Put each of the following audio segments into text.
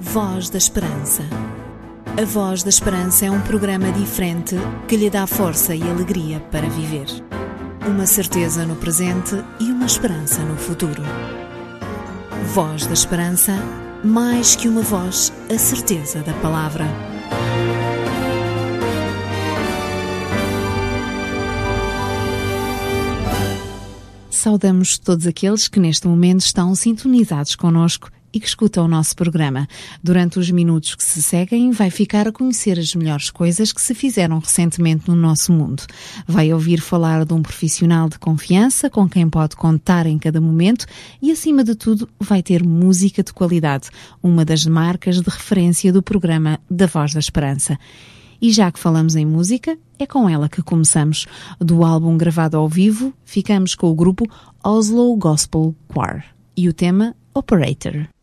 Voz da Esperança. A Voz da Esperança é um programa diferente que lhe dá força e alegria para viver. Uma certeza no presente e uma esperança no futuro. Voz da Esperança, mais que uma voz, a certeza da palavra. Saudamos todos aqueles que neste momento estão sintonizados conosco e que escutam o nosso programa. Durante os minutos que se seguem, vai ficar a conhecer as melhores coisas que se fizeram recentemente no nosso mundo. Vai ouvir falar de um profissional de confiança com quem pode contar em cada momento e, acima de tudo, vai ter música de qualidade, uma das marcas de referência do programa Da Voz da Esperança. E já que falamos em música, é com ela que começamos. Do álbum gravado ao vivo, ficamos com o grupo Oslo Gospel Choir e o tema Operator.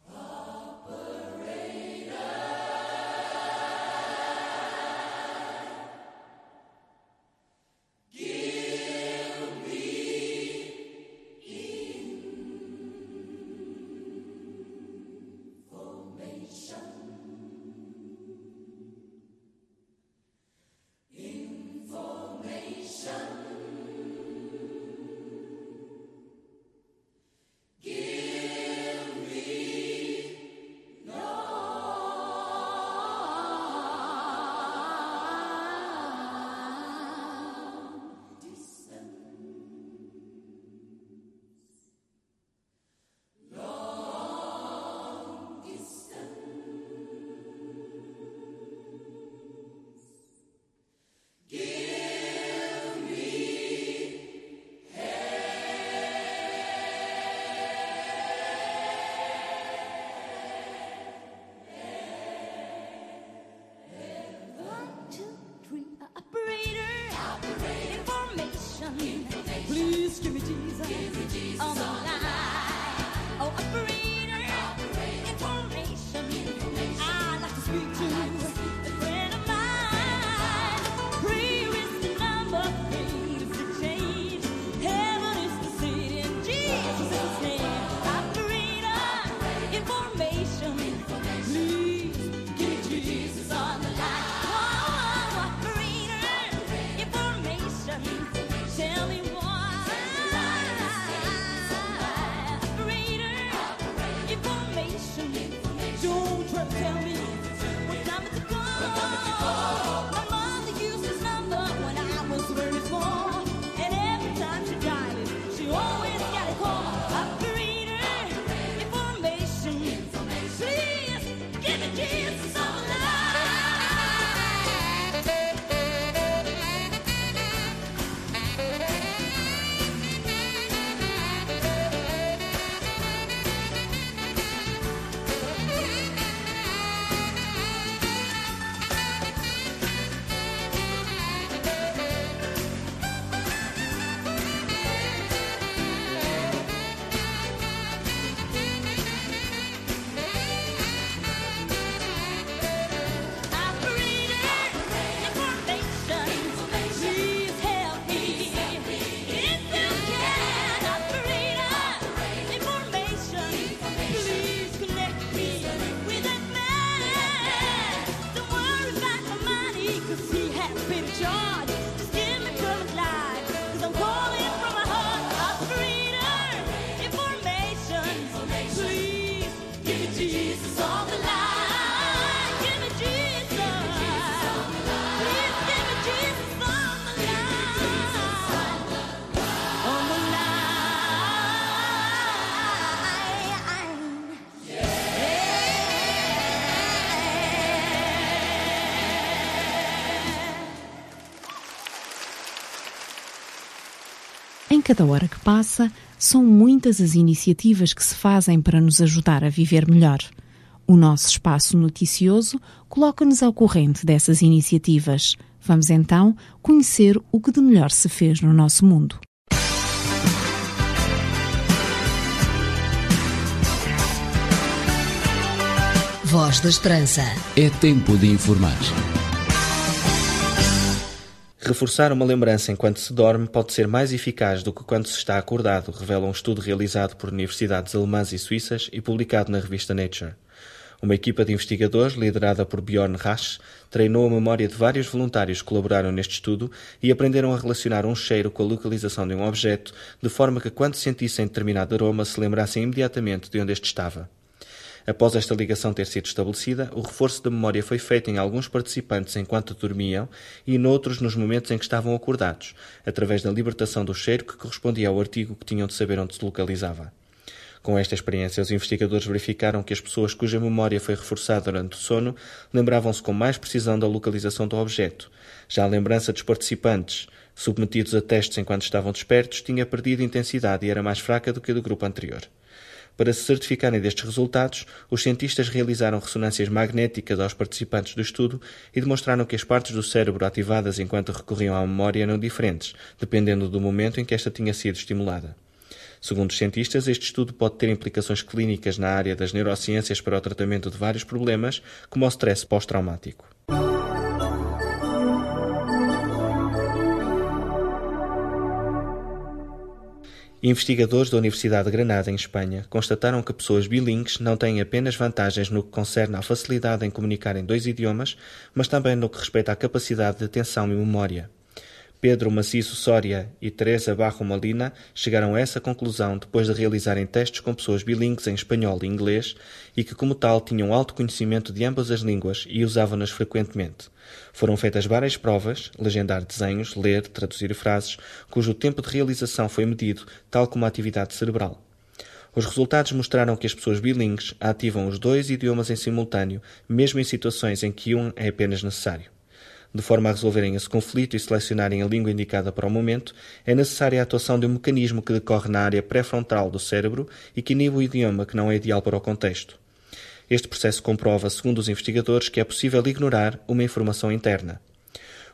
Cada hora que passa, são muitas as iniciativas que se fazem para nos ajudar a viver melhor. O nosso espaço noticioso coloca-nos ao corrente dessas iniciativas. Vamos então conhecer o que de melhor se fez no nosso mundo. Voz da Esperança. É tempo de informar. Reforçar uma lembrança enquanto se dorme pode ser mais eficaz do que quando se está acordado, revela um estudo realizado por universidades alemãs e suíças e publicado na revista Nature. Uma equipa de investigadores, liderada por Bjorn Rasch, treinou a memória de vários voluntários que colaboraram neste estudo e aprenderam a relacionar um cheiro com a localização de um objeto, de forma que, quando sentissem determinado aroma, se lembrassem imediatamente de onde este estava. Após esta ligação ter sido estabelecida, o reforço da memória foi feito em alguns participantes enquanto dormiam e noutros nos momentos em que estavam acordados, através da libertação do cheiro que correspondia ao artigo que tinham de saber onde se localizava. Com esta experiência, os investigadores verificaram que as pessoas cuja memória foi reforçada durante o sono lembravam-se com mais precisão da localização do objeto. Já a lembrança dos participantes, submetidos a testes enquanto estavam despertos, tinha perdido intensidade e era mais fraca do que a do grupo anterior. Para se certificarem destes resultados, os cientistas realizaram ressonâncias magnéticas aos participantes do estudo e demonstraram que as partes do cérebro ativadas enquanto recorriam à memória eram diferentes, dependendo do momento em que esta tinha sido estimulada. Segundo os cientistas, este estudo pode ter implicações clínicas na área das neurociências para o tratamento de vários problemas, como o stress pós-traumático. Investigadores da Universidade de Granada, em Espanha, constataram que pessoas bilíngues não têm apenas vantagens no que concerne à facilidade em comunicar em dois idiomas, mas também no que respeita à capacidade de atenção e memória. Pedro Maciço Soria e Teresa Barro Molina chegaram a essa conclusão depois de realizarem testes com pessoas bilíngues em espanhol e inglês e que, como tal, tinham alto conhecimento de ambas as línguas e usavam-nas frequentemente. Foram feitas várias provas, legendar desenhos, ler, traduzir frases, cujo tempo de realização foi medido, tal como a atividade cerebral. Os resultados mostraram que as pessoas bilíngues ativam os dois idiomas em simultâneo, mesmo em situações em que um é apenas necessário. De forma a resolverem esse conflito e selecionarem a língua indicada para o momento, é necessária a atuação de um mecanismo que decorre na área pré-frontal do cérebro e que inibe o idioma que não é ideal para o contexto. Este processo comprova, segundo os investigadores, que é possível ignorar uma informação interna.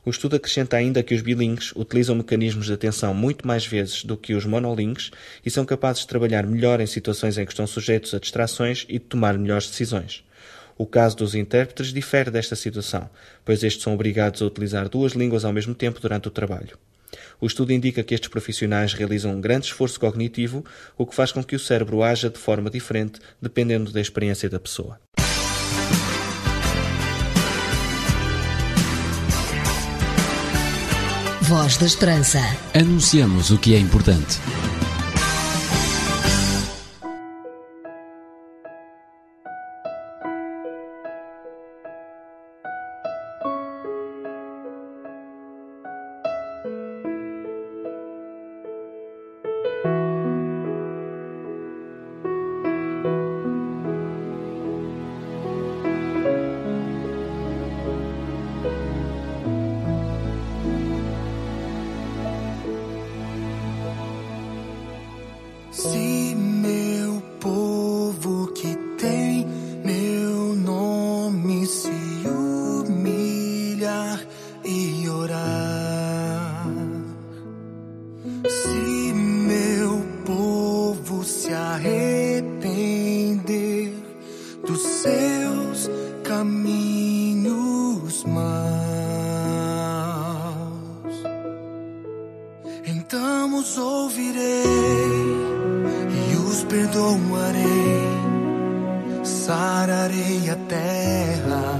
O estudo acrescenta ainda que os bilíngues utilizam mecanismos de atenção muito mais vezes do que os monolingues e são capazes de trabalhar melhor em situações em que estão sujeitos a distrações e de tomar melhores decisões. O caso dos intérpretes difere desta situação, pois estes são obrigados a utilizar duas línguas ao mesmo tempo durante o trabalho. O estudo indica que estes profissionais realizam um grande esforço cognitivo, o que faz com que o cérebro haja de forma diferente dependendo da experiência da pessoa. Voz da Esperança. Anunciamos o que é importante. arrepender dos seus caminhos maus. Então os ouvirei e os perdoarei, sararei a terra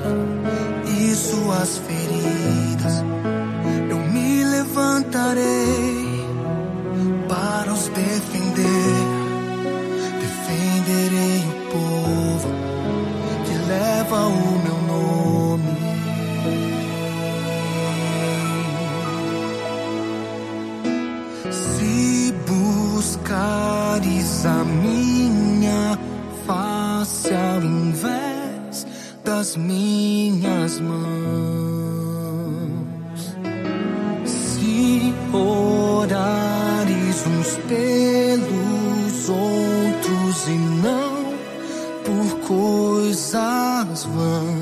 e suas feridas. Eu me levantarei das minhas mãos. Se orares uns pelos outros e não por coisas vãs.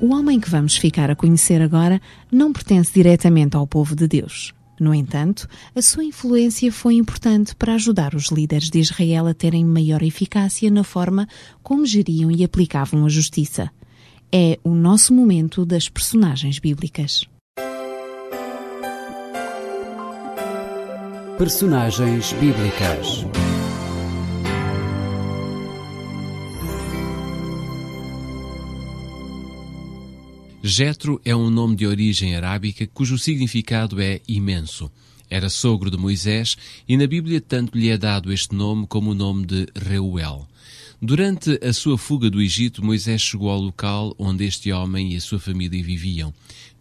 O homem que vamos ficar a conhecer agora não pertence diretamente ao povo de Deus. No entanto, a sua influência foi importante para ajudar os líderes de Israel a terem maior eficácia na forma como geriam e aplicavam a justiça. É o nosso momento das personagens bíblicas. Personagens bíblicas. Jetro é um nome de origem arábica cujo significado é imenso. Era sogro de Moisés e na Bíblia tanto lhe é dado este nome como o nome de Reuel. Durante a sua fuga do Egito, Moisés chegou ao local onde este homem e a sua família viviam.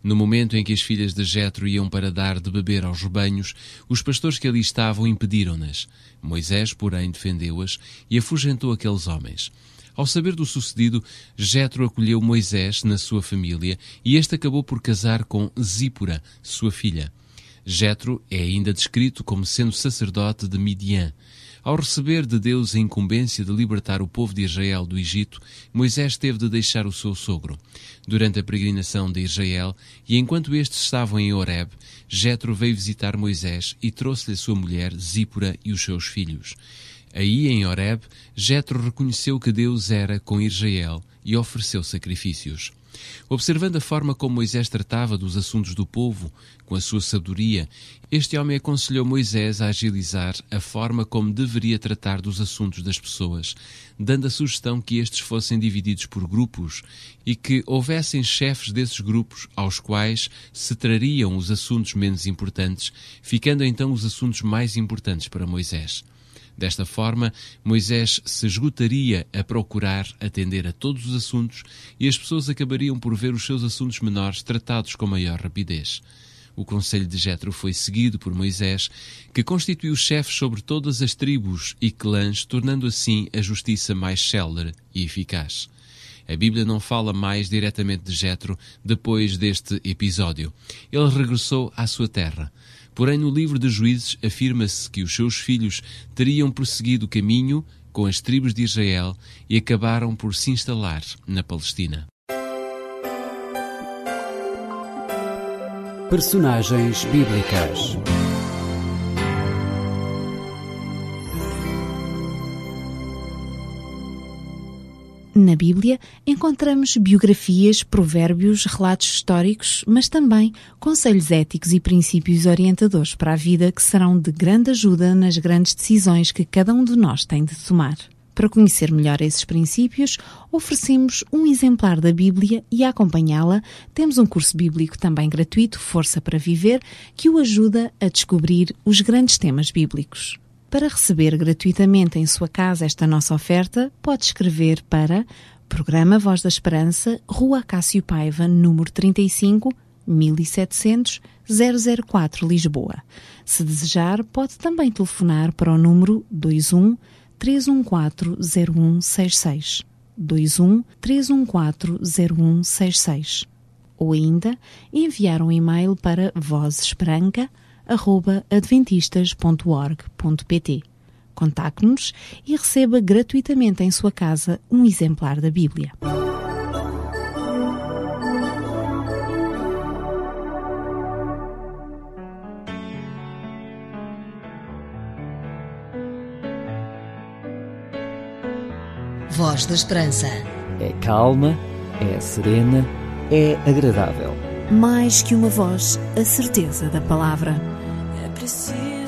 No momento em que as filhas de Jetro iam para dar de beber aos rebanhos, os pastores que ali estavam impediram-nas. Moisés, porém, defendeu-as e afugentou aqueles homens. Ao saber do sucedido, Jetro acolheu Moisés na sua família e este acabou por casar com Zípora, sua filha. Jetro é ainda descrito como sendo sacerdote de Midian. Ao receber de Deus a incumbência de libertar o povo de Israel do Egito, Moisés teve de deixar o seu sogro. Durante a peregrinação de Israel, e enquanto estes estavam em Horeb, Jetro veio visitar Moisés e trouxe-lhe a sua mulher Zípora e os seus filhos. Aí em Horeb, Jetro reconheceu que Deus era com Israel e ofereceu sacrifícios. Observando a forma como Moisés tratava dos assuntos do povo, com a sua sabedoria, este homem aconselhou Moisés a agilizar a forma como deveria tratar dos assuntos das pessoas, dando a sugestão que estes fossem divididos por grupos e que houvessem chefes desses grupos aos quais se trariam os assuntos menos importantes, ficando então os assuntos mais importantes para Moisés. Desta forma, Moisés se esgotaria a procurar atender a todos os assuntos e as pessoas acabariam por ver os seus assuntos menores tratados com maior rapidez. O conselho de Jetro foi seguido por Moisés, que constituiu chefes sobre todas as tribos e clãs, tornando assim a justiça mais célere e eficaz. A Bíblia não fala mais diretamente de Jetro depois deste episódio. Ele regressou à sua terra. Porém, no livro de Juízes afirma-se que os seus filhos teriam prosseguido o caminho com as tribos de Israel e acabaram por se instalar na Palestina. Personagens bíblicas. Na Bíblia encontramos biografias, provérbios, relatos históricos, mas também conselhos éticos e princípios orientadores para a vida que serão de grande ajuda nas grandes decisões que cada um de nós tem de tomar. Para conhecer melhor esses princípios, oferecemos um exemplar da Bíblia e a acompanhá-la temos um curso bíblico também gratuito, Força para Viver, que o ajuda a descobrir os grandes temas bíblicos. Para receber gratuitamente em sua casa esta nossa oferta, pode escrever para Programa Voz da Esperança, Rua Cássio Paiva, número 35, 1700 004 Lisboa. Se desejar, pode também telefonar para o número 21 314 0166. 21 314 0166. Ou ainda enviar um e-mail para vozesperanca.com adventistas.org.pt. Contacte-nos e receba gratuitamente em sua casa um exemplar da Bíblia. Voz da Esperança. É calma, é serena, é agradável. Mais que uma voz, a certeza da palavra preciso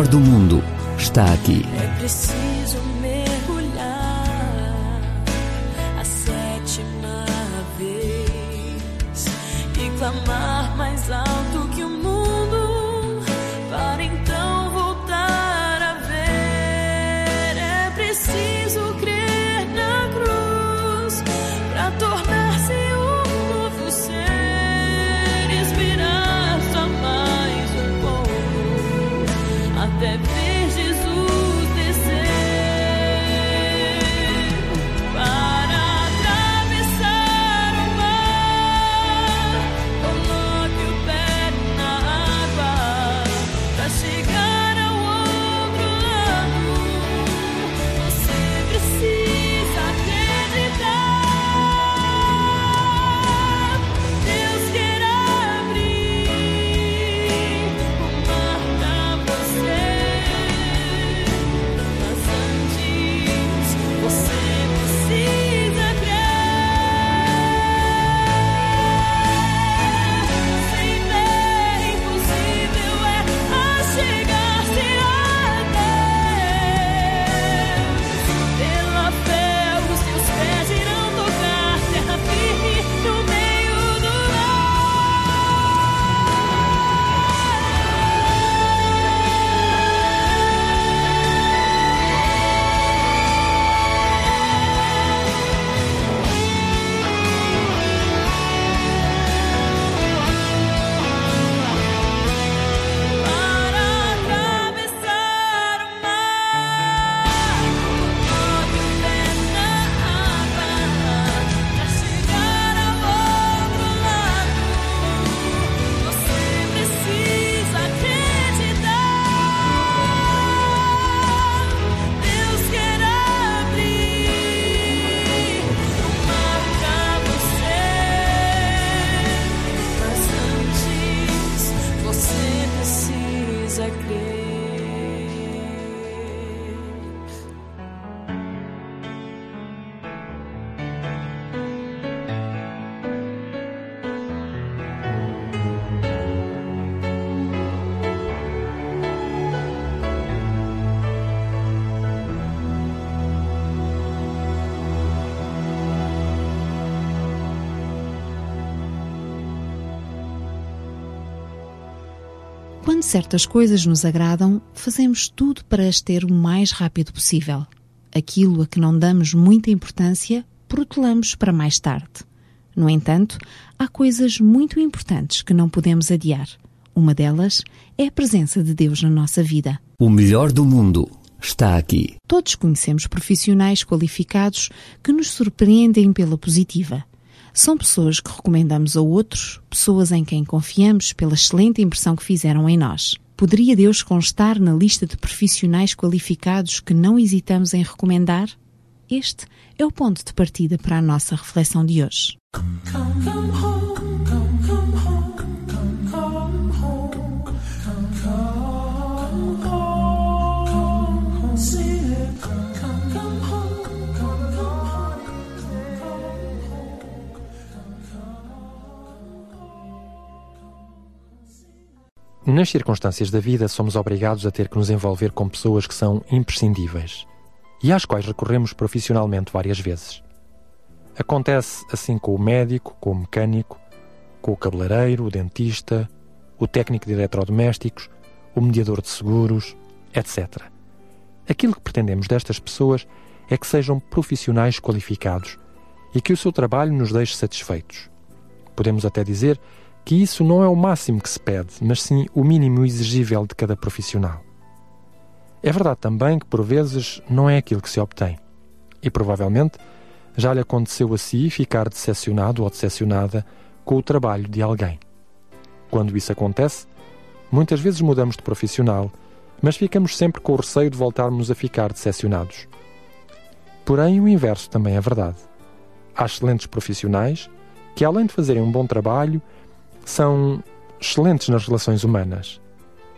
melhor do mundo está aqui. É preciso mergulhar a sétima vez e clamar mais alto certas coisas nos agradam, fazemos tudo para as ter o mais rápido possível. Aquilo a que não damos muita importância, protelamos para mais tarde. No entanto, há coisas muito importantes que não podemos adiar. Uma delas é a presença de Deus na nossa vida. O melhor do mundo está aqui. Todos conhecemos profissionais qualificados que nos surpreendem pela positiva. São pessoas que recomendamos a outros, pessoas em quem confiamos pela excelente impressão que fizeram em nós. Poderia Deus constar na lista de profissionais qualificados que não hesitamos em recomendar? Este é o ponto de partida para a nossa reflexão de hoje. Nas circunstâncias da vida, somos obrigados a ter que nos envolver com pessoas que são imprescindíveis e às quais recorremos profissionalmente várias vezes. Acontece assim com o médico, com o mecânico, com o cabeleireiro, o dentista, o técnico de eletrodomésticos, o mediador de seguros, etc. Aquilo que pretendemos destas pessoas é que sejam profissionais qualificados e que o seu trabalho nos deixe satisfeitos. Podemos até dizer que isso não é o máximo que se pede, mas sim o mínimo exigível de cada profissional. É verdade também que, por vezes, não é aquilo que se obtém. E provavelmente já lhe aconteceu a si ficar decepcionado ou decepcionada com o trabalho de alguém. Quando isso acontece, muitas vezes mudamos de profissional, mas ficamos sempre com o receio de voltarmos a ficar decepcionados. Porém, o inverso também é verdade. Há excelentes profissionais que, além de fazerem um bom trabalho, são excelentes nas relações humanas.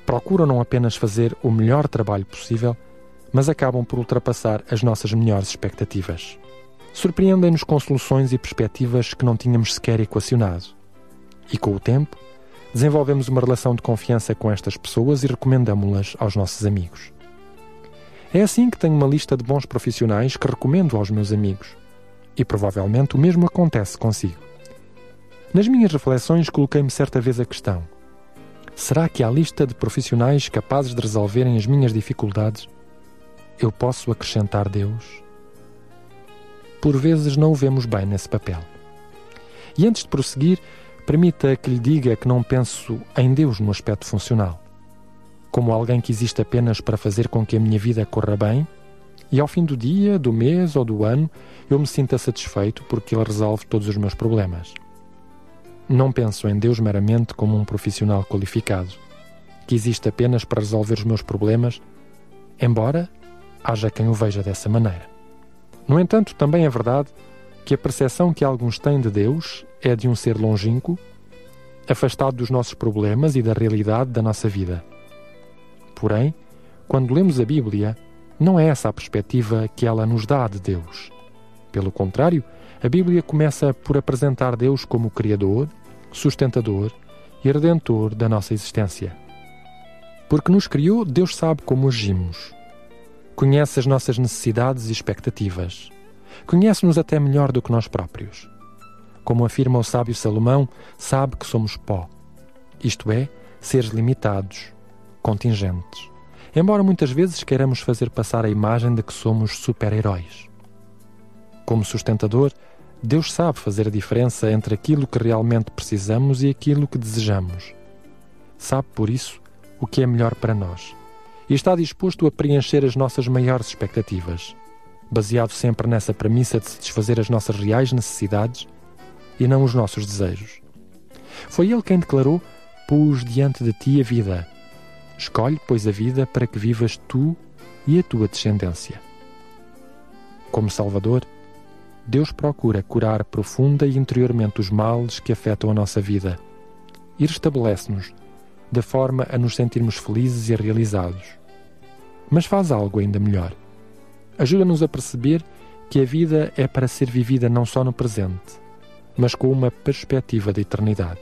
Procuram não apenas fazer o melhor trabalho possível, mas acabam por ultrapassar as nossas melhores expectativas. Surpreendem-nos com soluções e perspectivas que não tínhamos sequer equacionado. E com o tempo, desenvolvemos uma relação de confiança com estas pessoas e recomendamos-las aos nossos amigos. É assim que tenho uma lista de bons profissionais que recomendo aos meus amigos. E provavelmente o mesmo acontece consigo. Nas minhas reflexões, coloquei-me certa vez a questão: será que há lista de profissionais capazes de resolverem as minhas dificuldades? Eu posso acrescentar Deus? Por vezes não o vemos bem nesse papel. E antes de prosseguir, permita que lhe diga que não penso em Deus no aspecto funcional, como alguém que existe apenas para fazer com que a minha vida corra bem e ao fim do dia, do mês ou do ano eu me sinta satisfeito porque Ele resolve todos os meus problemas. Não penso em Deus meramente como um profissional qualificado, que existe apenas para resolver os meus problemas, embora haja quem o veja dessa maneira. No entanto, também é verdade que a percepção que alguns têm de Deus é de um ser longínquo, afastado dos nossos problemas e da realidade da nossa vida. Porém, quando lemos a Bíblia, não é essa a perspectiva que ela nos dá de Deus. Pelo contrário, a Bíblia começa por apresentar Deus como Criador, sustentador e redentor da nossa existência. Porque nos criou, Deus sabe como agimos. Conhece as nossas necessidades e expectativas. Conhece-nos até melhor do que nós próprios. Como afirma o sábio Salomão, sabe que somos pó. Isto é, seres limitados, contingentes. Embora muitas vezes queiramos fazer passar a imagem de que somos super-heróis. Como sustentador, Deus sabe fazer a diferença entre aquilo que realmente precisamos e aquilo que desejamos. Sabe, por isso, o que é melhor para nós e está disposto a preencher as nossas maiores expectativas, baseado sempre nessa premissa de satisfazer as nossas reais necessidades e não os nossos desejos. Foi Ele quem declarou: Pus diante de ti a vida. Escolhe, pois, a vida para que vivas tu e a tua descendência. Como Salvador, Deus procura curar profunda e interiormente os males que afetam a nossa vida e restabelece-nos, de forma a nos sentirmos felizes e realizados. Mas faz algo ainda melhor. Ajuda-nos a perceber que a vida é para ser vivida não só no presente, mas com uma perspectiva de eternidade.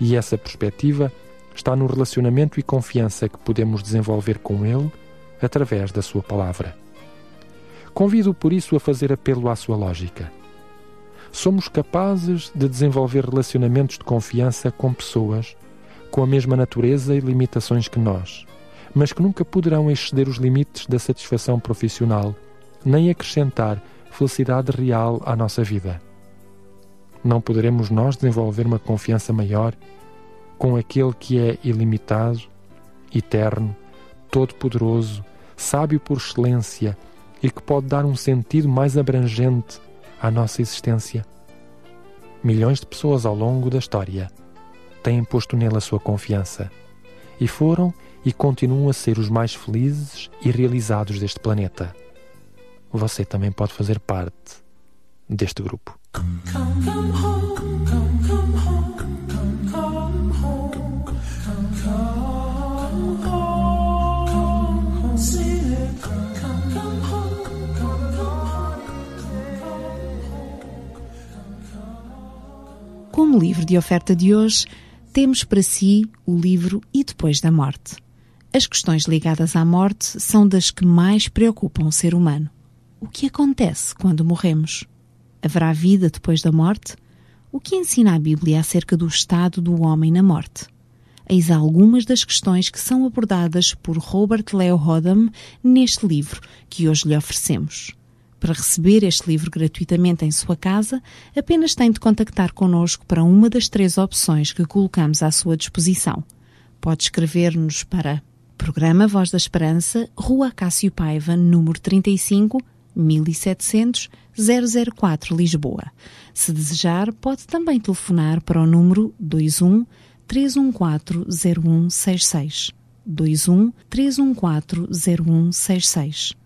E essa perspectiva está no relacionamento e confiança que podemos desenvolver com Ele através da Sua palavra. Convido por isso a fazer apelo à sua lógica. Somos capazes de desenvolver relacionamentos de confiança com pessoas com a mesma natureza e limitações que nós, mas que nunca poderão exceder os limites da satisfação profissional, nem acrescentar felicidade real à nossa vida. Não poderemos nós desenvolver uma confiança maior com aquele que é ilimitado, eterno, todo-poderoso, sábio por excelência e que pode dar um sentido mais abrangente à nossa existência. Milhões de pessoas ao longo da história têm posto nele a sua confiança e foram e continuam a ser os mais felizes e realizados deste planeta. Você também pode fazer parte deste grupo. Come, come Como livro de oferta de hoje, temos para si o livro E Depois da Morte. As questões ligadas à morte são das que mais preocupam o ser humano. O que acontece quando morremos? Haverá vida depois da morte? O que ensina a Bíblia acerca do estado do homem na morte? Eis algumas das questões que são abordadas por Robert Leo Rodham neste livro que hoje lhe oferecemos. Para receber este livro gratuitamente em sua casa, apenas tem de contactar connosco para uma das três opções que colocamos à sua disposição. Pode escrever-nos para Programa Voz da Esperança, Rua Cássio Paiva, número 35, 1700 004 Lisboa. Se desejar, pode também telefonar para o número 21 314 0166. 21 314 0166.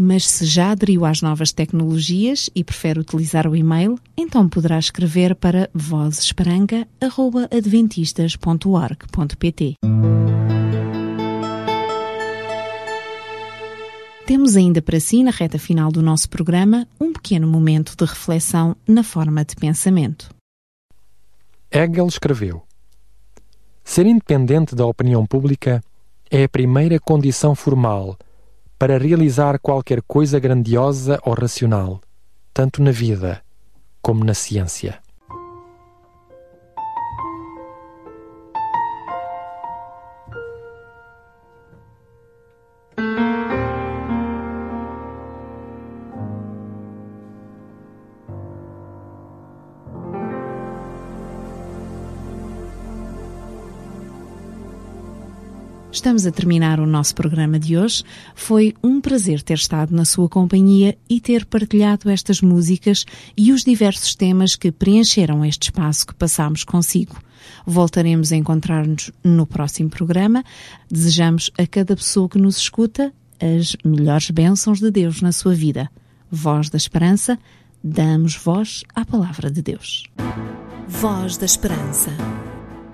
Mas se já aderiu às novas tecnologias e prefere utilizar o e-mail, então poderá escrever para vozesperanga.adventistas.org.pt. Temos ainda para si, na reta final do nosso programa, um pequeno momento de reflexão na forma de pensamento. Hegel escreveu: Ser independente da opinião pública é a primeira condição formal para realizar qualquer coisa grandiosa ou racional, tanto na vida como na ciência. Estamos a terminar o nosso programa de hoje. Foi um prazer ter estado na sua companhia e ter partilhado estas músicas e os diversos temas que preencheram este espaço que passámos consigo. Voltaremos a encontrar-nos no próximo programa. Desejamos a cada pessoa que nos escuta as melhores bênçãos de Deus na sua vida. Voz da Esperança, damos voz à Palavra de Deus. Voz da Esperança.